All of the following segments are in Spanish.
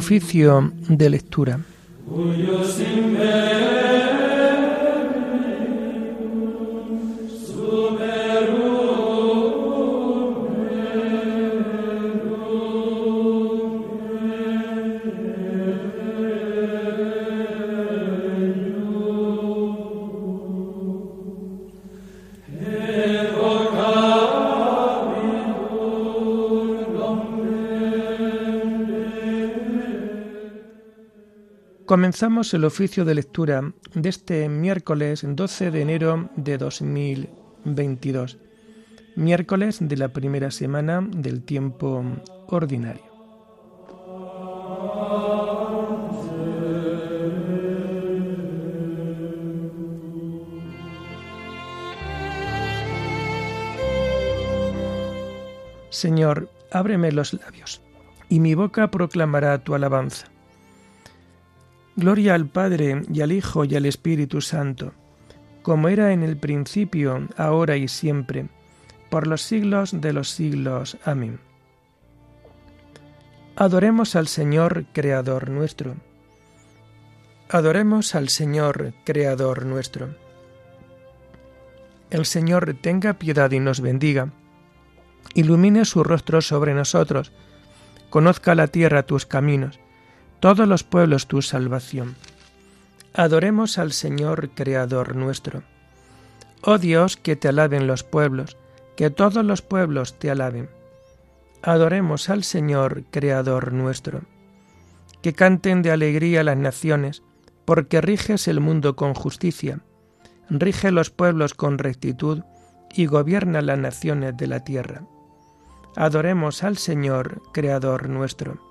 Oficio de lectura. Comenzamos el oficio de lectura de este miércoles 12 de enero de 2022, miércoles de la primera semana del tiempo ordinario. Señor, ábreme los labios, y mi boca proclamará tu alabanza. Gloria al Padre y al Hijo y al Espíritu Santo, como era en el principio, ahora y siempre, por los siglos de los siglos. Amén. Adoremos al Señor, Creador nuestro. Adoremos al Señor, Creador nuestro. El Señor tenga piedad y nos bendiga. Ilumine su rostro sobre nosotros. Conozca la tierra tus caminos todos los pueblos tu salvación. Adoremos al Señor Creador nuestro. Oh Dios, que te alaben los pueblos, que todos los pueblos te alaben. Adoremos al Señor Creador nuestro. Que canten de alegría las naciones, porque riges el mundo con justicia, rige los pueblos con rectitud y gobierna las naciones de la tierra. Adoremos al Señor Creador nuestro.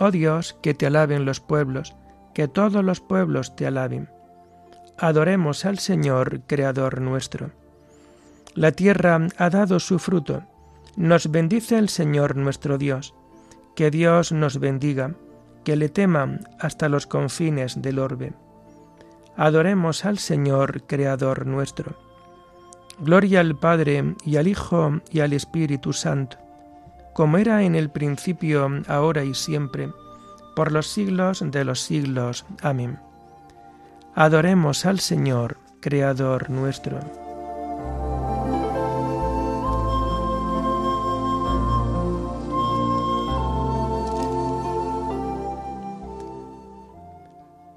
Oh Dios, que te alaben los pueblos, que todos los pueblos te alaben. Adoremos al Señor, Creador nuestro. La tierra ha dado su fruto. Nos bendice el Señor nuestro Dios. Que Dios nos bendiga, que le teman hasta los confines del orbe. Adoremos al Señor, Creador nuestro. Gloria al Padre y al Hijo y al Espíritu Santo como era en el principio, ahora y siempre, por los siglos de los siglos. Amén. Adoremos al Señor, Creador nuestro.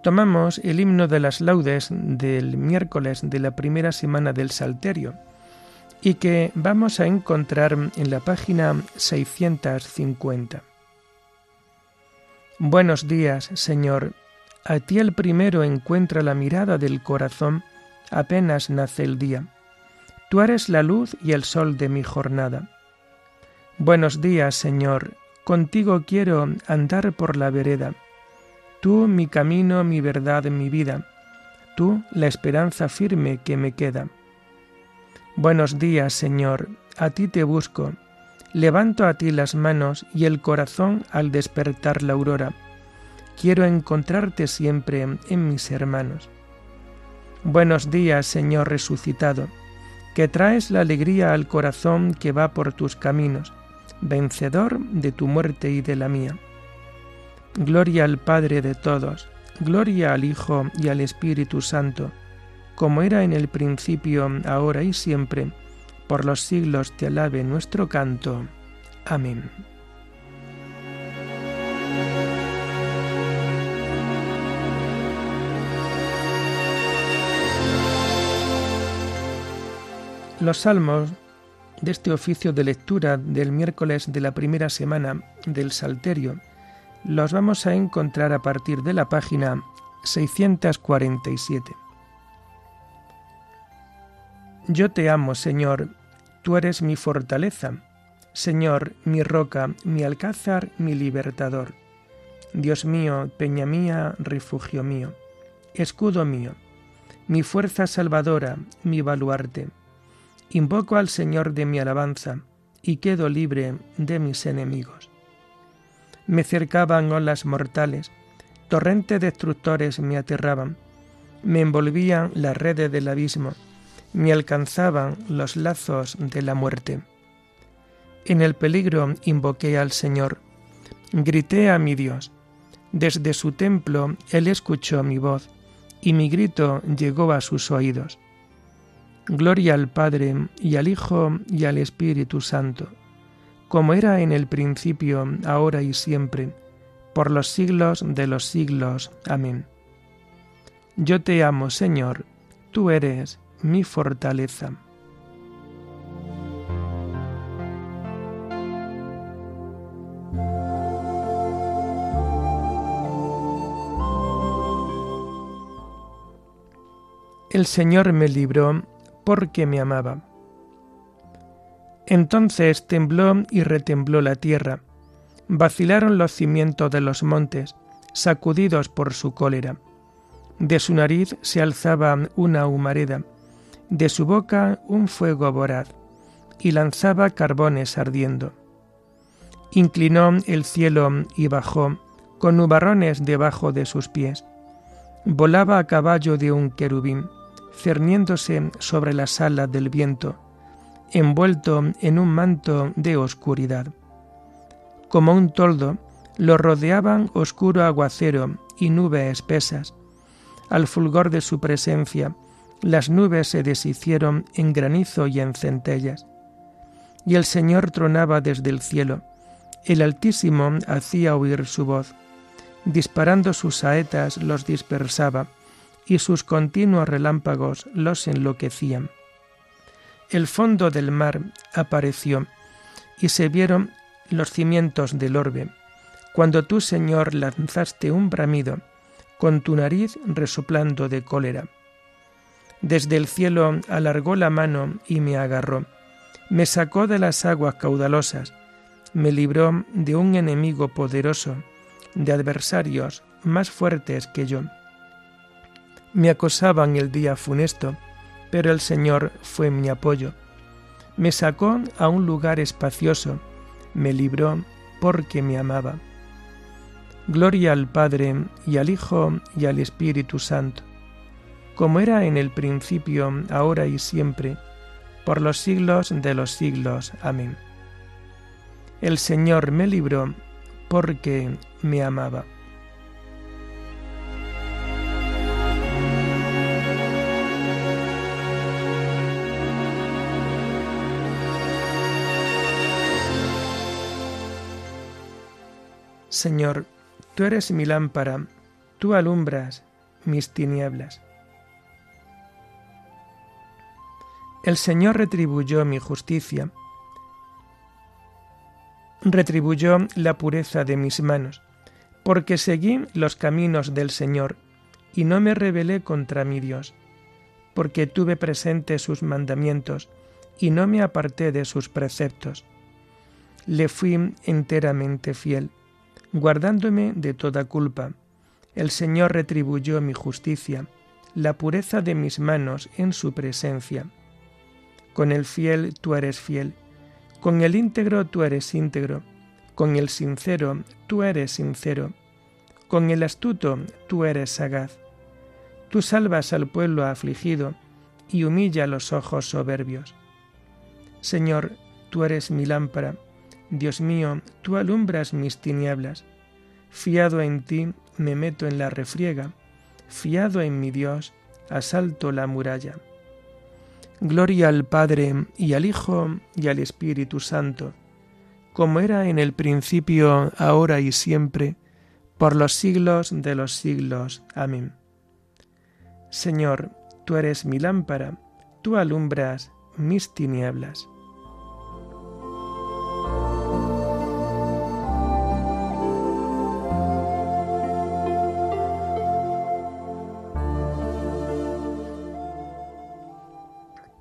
Tomamos el himno de las laudes del miércoles de la primera semana del Salterio y que vamos a encontrar en la página 650. Buenos días, Señor. A ti el primero encuentra la mirada del corazón apenas nace el día. Tú eres la luz y el sol de mi jornada. Buenos días, Señor. Contigo quiero andar por la vereda. Tú mi camino, mi verdad, mi vida. Tú la esperanza firme que me queda. Buenos días, Señor, a ti te busco. Levanto a ti las manos y el corazón al despertar la aurora. Quiero encontrarte siempre en mis hermanos. Buenos días, Señor resucitado, que traes la alegría al corazón que va por tus caminos, vencedor de tu muerte y de la mía. Gloria al Padre de todos, gloria al Hijo y al Espíritu Santo, como era en el principio, ahora y siempre, por los siglos te alabe nuestro canto. Amén. Los salmos de este oficio de lectura del miércoles de la primera semana del Salterio los vamos a encontrar a partir de la página 647. Yo te amo, Señor, tú eres mi fortaleza, Señor, mi roca, mi alcázar, mi libertador. Dios mío, peña mía, refugio mío, escudo mío, mi fuerza salvadora, mi baluarte. Invoco al Señor de mi alabanza y quedo libre de mis enemigos. Me cercaban olas mortales, torrentes destructores me aterraban, me envolvían las redes del abismo me alcanzaban los lazos de la muerte. En el peligro invoqué al Señor, grité a mi Dios, Desde su templo él escuchó mi voz, y mi grito llegó a sus oídos. Gloria al Padre, y al Hijo, y al Espíritu Santo, como era en el principio, ahora y siempre, por los siglos de los siglos. Amén. Yo te amo, Señor, tú eres mi fortaleza. El Señor me libró porque me amaba. Entonces tembló y retembló la tierra, vacilaron los cimientos de los montes, sacudidos por su cólera. De su nariz se alzaba una humareda, de su boca un fuego voraz, y lanzaba carbones ardiendo. Inclinó el cielo y bajó, con nubarrones debajo de sus pies. Volaba a caballo de un querubín cerniéndose sobre las alas del viento, envuelto en un manto de oscuridad. Como un toldo, lo rodeaban oscuro aguacero y nubes espesas. Al fulgor de su presencia, las nubes se deshicieron en granizo y en centellas. Y el Señor tronaba desde el cielo. El Altísimo hacía oír su voz. Disparando sus saetas los dispersaba y sus continuos relámpagos los enloquecían. El fondo del mar apareció y se vieron los cimientos del orbe, cuando tú, Señor, lanzaste un bramido, con tu nariz resoplando de cólera. Desde el cielo alargó la mano y me agarró, me sacó de las aguas caudalosas, me libró de un enemigo poderoso, de adversarios más fuertes que yo. Me acosaban el día funesto, pero el Señor fue mi apoyo. Me sacó a un lugar espacioso, me libró porque me amaba. Gloria al Padre y al Hijo y al Espíritu Santo, como era en el principio, ahora y siempre, por los siglos de los siglos. Amén. El Señor me libró porque me amaba. Señor, tú eres mi lámpara, tú alumbras mis tinieblas. El Señor retribuyó mi justicia, retribuyó la pureza de mis manos, porque seguí los caminos del Señor y no me rebelé contra mi Dios, porque tuve presente sus mandamientos y no me aparté de sus preceptos. Le fui enteramente fiel guardándome de toda culpa. El Señor retribuyó mi justicia, la pureza de mis manos en su presencia. Con el fiel tú eres fiel, con el íntegro tú eres íntegro, con el sincero tú eres sincero, con el astuto tú eres sagaz. Tú salvas al pueblo afligido y humilla los ojos soberbios. Señor, tú eres mi lámpara, Dios mío, tú alumbras mis tinieblas. Fiado en ti, me meto en la refriega. Fiado en mi Dios, asalto la muralla. Gloria al Padre y al Hijo y al Espíritu Santo, como era en el principio, ahora y siempre, por los siglos de los siglos. Amén. Señor, tú eres mi lámpara, tú alumbras mis tinieblas.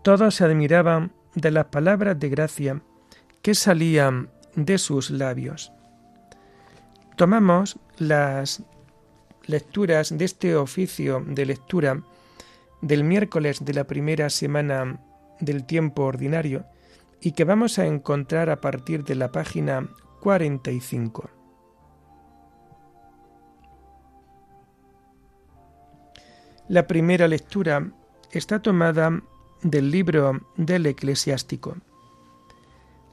Todos se admiraban de las palabras de gracia que salían de sus labios. Tomamos las lecturas de este oficio de lectura del miércoles de la primera semana del tiempo ordinario y que vamos a encontrar a partir de la página 45. La primera lectura está tomada del libro del eclesiástico.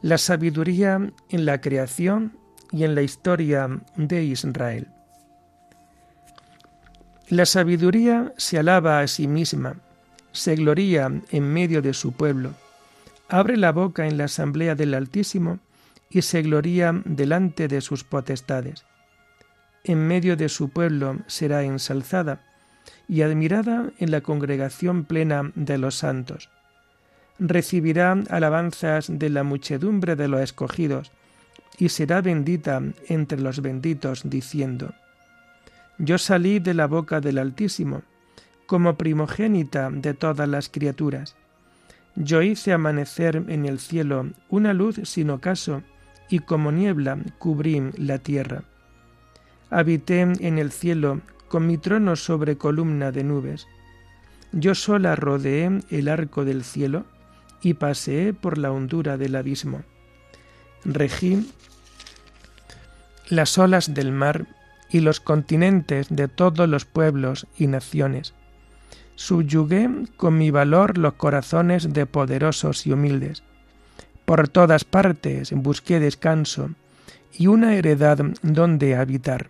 La sabiduría en la creación y en la historia de Israel. La sabiduría se alaba a sí misma, se gloría en medio de su pueblo, abre la boca en la asamblea del Altísimo y se gloría delante de sus potestades. En medio de su pueblo será ensalzada y admirada en la congregación plena de los santos. Recibirá alabanzas de la muchedumbre de los escogidos y será bendita entre los benditos, diciendo, Yo salí de la boca del Altísimo, como primogénita de todas las criaturas. Yo hice amanecer en el cielo una luz sin ocaso, y como niebla cubrí la tierra. Habité en el cielo con mi trono sobre columna de nubes. Yo sola rodeé el arco del cielo y paseé por la hondura del abismo. Regí las olas del mar y los continentes de todos los pueblos y naciones. Subyugué con mi valor los corazones de poderosos y humildes. Por todas partes busqué descanso y una heredad donde habitar.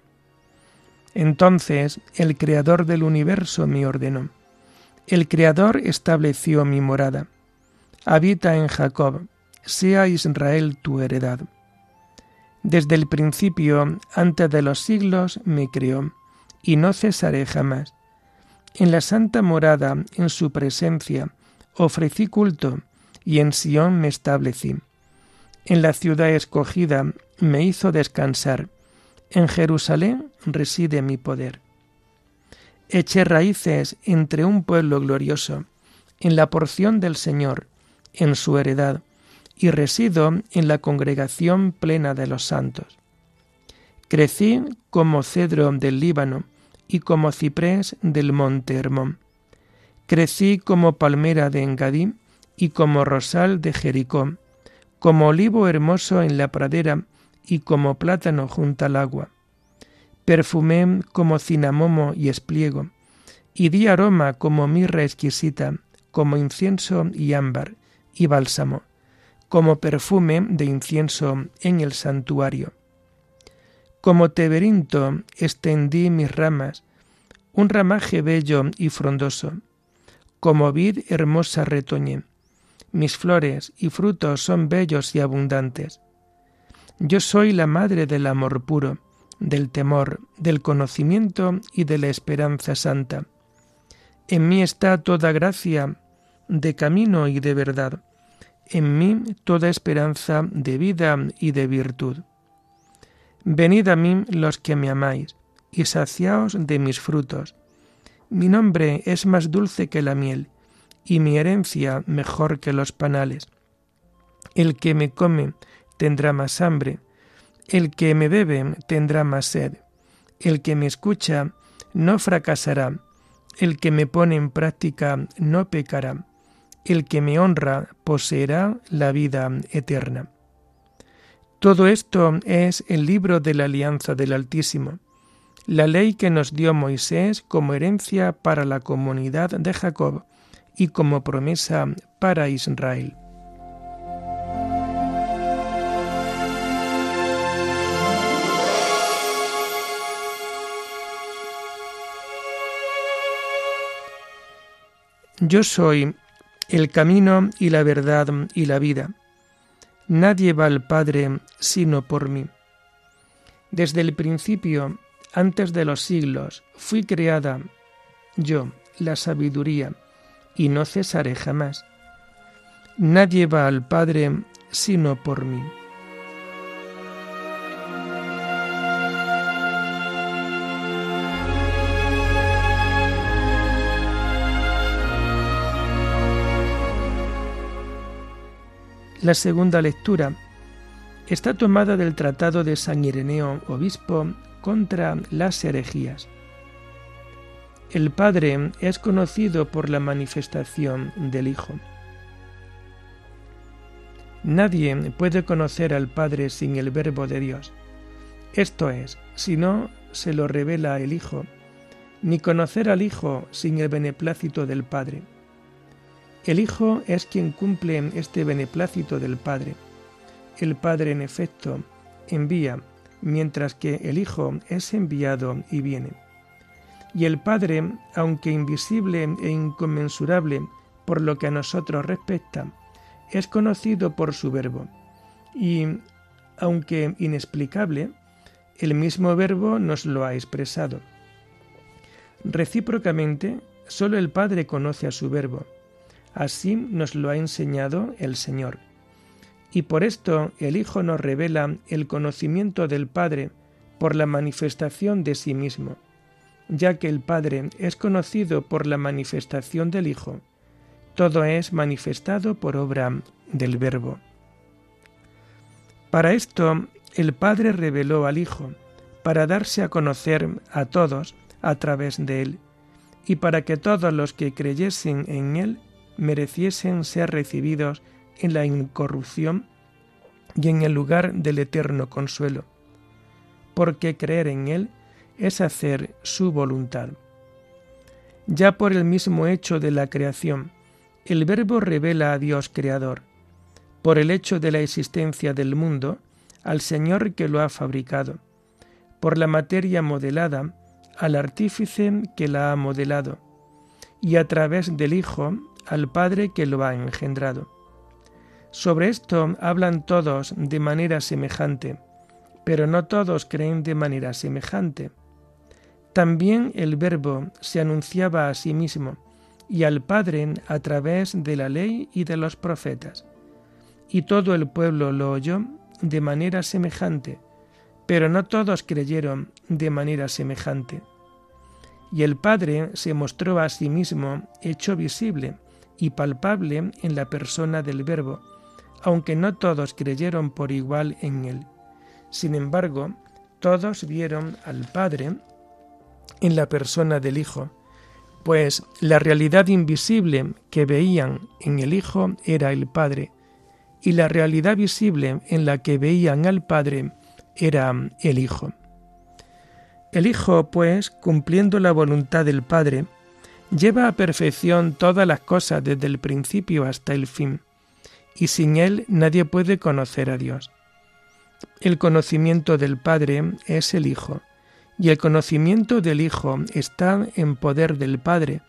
Entonces el Creador del universo me ordenó. El Creador estableció mi morada. Habita en Jacob, sea Israel tu heredad. Desde el principio, antes de los siglos, me creó, y no cesaré jamás. En la santa morada, en su presencia, ofrecí culto, y en Sión me establecí. En la ciudad escogida me hizo descansar. En Jerusalén reside mi poder. Eché raíces entre un pueblo glorioso, en la porción del Señor, en su heredad y resido en la congregación plena de los santos. Crecí como cedro del Líbano y como ciprés del monte Hermón. Crecí como palmera de Engadí y como rosal de Jericó, como olivo hermoso en la pradera y como plátano junto al agua. Perfumé como cinamomo y espliego, y di aroma como mirra exquisita, como incienso y ámbar y bálsamo como perfume de incienso en el santuario. Como teberinto extendí mis ramas, un ramaje bello y frondoso. Como vid hermosa retoñé. Mis flores y frutos son bellos y abundantes. Yo soy la madre del amor puro, del temor, del conocimiento y de la esperanza santa. En mí está toda gracia de camino y de verdad en mí toda esperanza de vida y de virtud. Venid a mí los que me amáis, y saciaos de mis frutos. Mi nombre es más dulce que la miel, y mi herencia mejor que los panales. El que me come tendrá más hambre, el que me bebe tendrá más sed, el que me escucha no fracasará, el que me pone en práctica no pecará. El que me honra poseerá la vida eterna. Todo esto es el libro de la alianza del Altísimo, la ley que nos dio Moisés como herencia para la comunidad de Jacob y como promesa para Israel. Yo soy el camino y la verdad y la vida. Nadie va al Padre sino por mí. Desde el principio, antes de los siglos, fui creada yo, la sabiduría, y no cesaré jamás. Nadie va al Padre sino por mí. La segunda lectura está tomada del Tratado de San Ireneo, obispo, contra las herejías. El Padre es conocido por la manifestación del Hijo. Nadie puede conocer al Padre sin el Verbo de Dios. Esto es, si no se lo revela el Hijo, ni conocer al Hijo sin el beneplácito del Padre. El Hijo es quien cumple este beneplácito del Padre. El Padre, en efecto, envía, mientras que el Hijo es enviado y viene. Y el Padre, aunque invisible e inconmensurable por lo que a nosotros respecta, es conocido por su verbo. Y, aunque inexplicable, el mismo verbo nos lo ha expresado. Recíprocamente, solo el Padre conoce a su verbo. Así nos lo ha enseñado el Señor. Y por esto el Hijo nos revela el conocimiento del Padre por la manifestación de sí mismo, ya que el Padre es conocido por la manifestación del Hijo. Todo es manifestado por obra del Verbo. Para esto el Padre reveló al Hijo, para darse a conocer a todos a través de él, y para que todos los que creyesen en él mereciesen ser recibidos en la incorrupción y en el lugar del eterno consuelo, porque creer en él es hacer su voluntad. Ya por el mismo hecho de la creación, el Verbo revela a Dios Creador, por el hecho de la existencia del mundo, al Señor que lo ha fabricado, por la materia modelada, al artífice que la ha modelado, y a través del Hijo al Padre que lo ha engendrado. Sobre esto hablan todos de manera semejante, pero no todos creen de manera semejante. También el Verbo se anunciaba a sí mismo y al Padre a través de la ley y de los profetas. Y todo el pueblo lo oyó de manera semejante, pero no todos creyeron de manera semejante. Y el Padre se mostró a sí mismo hecho visible y palpable en la persona del Verbo, aunque no todos creyeron por igual en él. Sin embargo, todos vieron al Padre en la persona del Hijo, pues la realidad invisible que veían en el Hijo era el Padre, y la realidad visible en la que veían al Padre era el Hijo. El Hijo, pues, cumpliendo la voluntad del Padre, lleva a perfección todas las cosas desde el principio hasta el fin, y sin Él nadie puede conocer a Dios. El conocimiento del Padre es el Hijo, y el conocimiento del Hijo está en poder del Padre,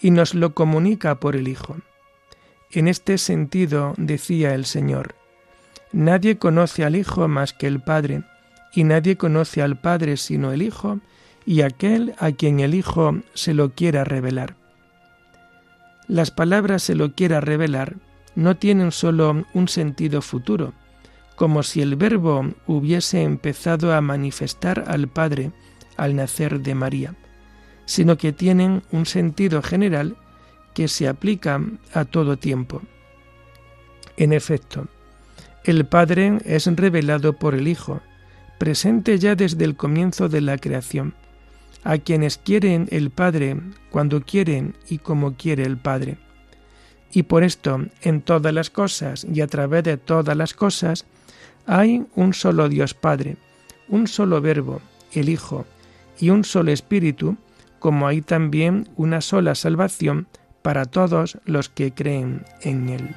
y nos lo comunica por el Hijo. En este sentido decía el Señor, Nadie conoce al Hijo más que el Padre, y nadie conoce al Padre sino el Hijo, y aquel a quien el Hijo se lo quiera revelar. Las palabras se lo quiera revelar no tienen sólo un sentido futuro, como si el Verbo hubiese empezado a manifestar al Padre al nacer de María, sino que tienen un sentido general que se aplica a todo tiempo. En efecto, el Padre es revelado por el Hijo, presente ya desde el comienzo de la creación, a quienes quieren el Padre cuando quieren y como quiere el Padre. Y por esto, en todas las cosas y a través de todas las cosas, hay un solo Dios Padre, un solo Verbo, el Hijo, y un solo Espíritu, como hay también una sola salvación para todos los que creen en Él.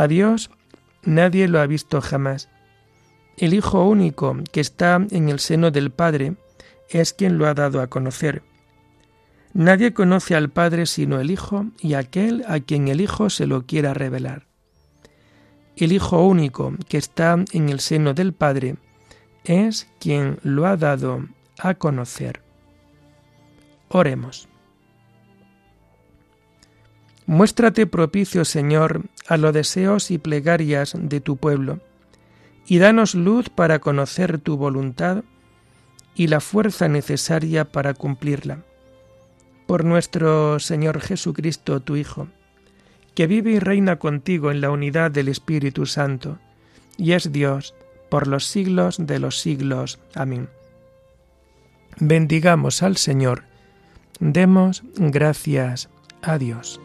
A Dios nadie lo ha visto jamás. El Hijo único que está en el seno del Padre es quien lo ha dado a conocer. Nadie conoce al Padre sino el Hijo y aquel a quien el Hijo se lo quiera revelar. El Hijo único que está en el seno del Padre es quien lo ha dado a conocer. Oremos. Muéstrate propicio, Señor, a los deseos y plegarias de tu pueblo, y danos luz para conocer tu voluntad y la fuerza necesaria para cumplirla. Por nuestro Señor Jesucristo, tu Hijo, que vive y reina contigo en la unidad del Espíritu Santo, y es Dios por los siglos de los siglos. Amén. Bendigamos al Señor, demos gracias a Dios.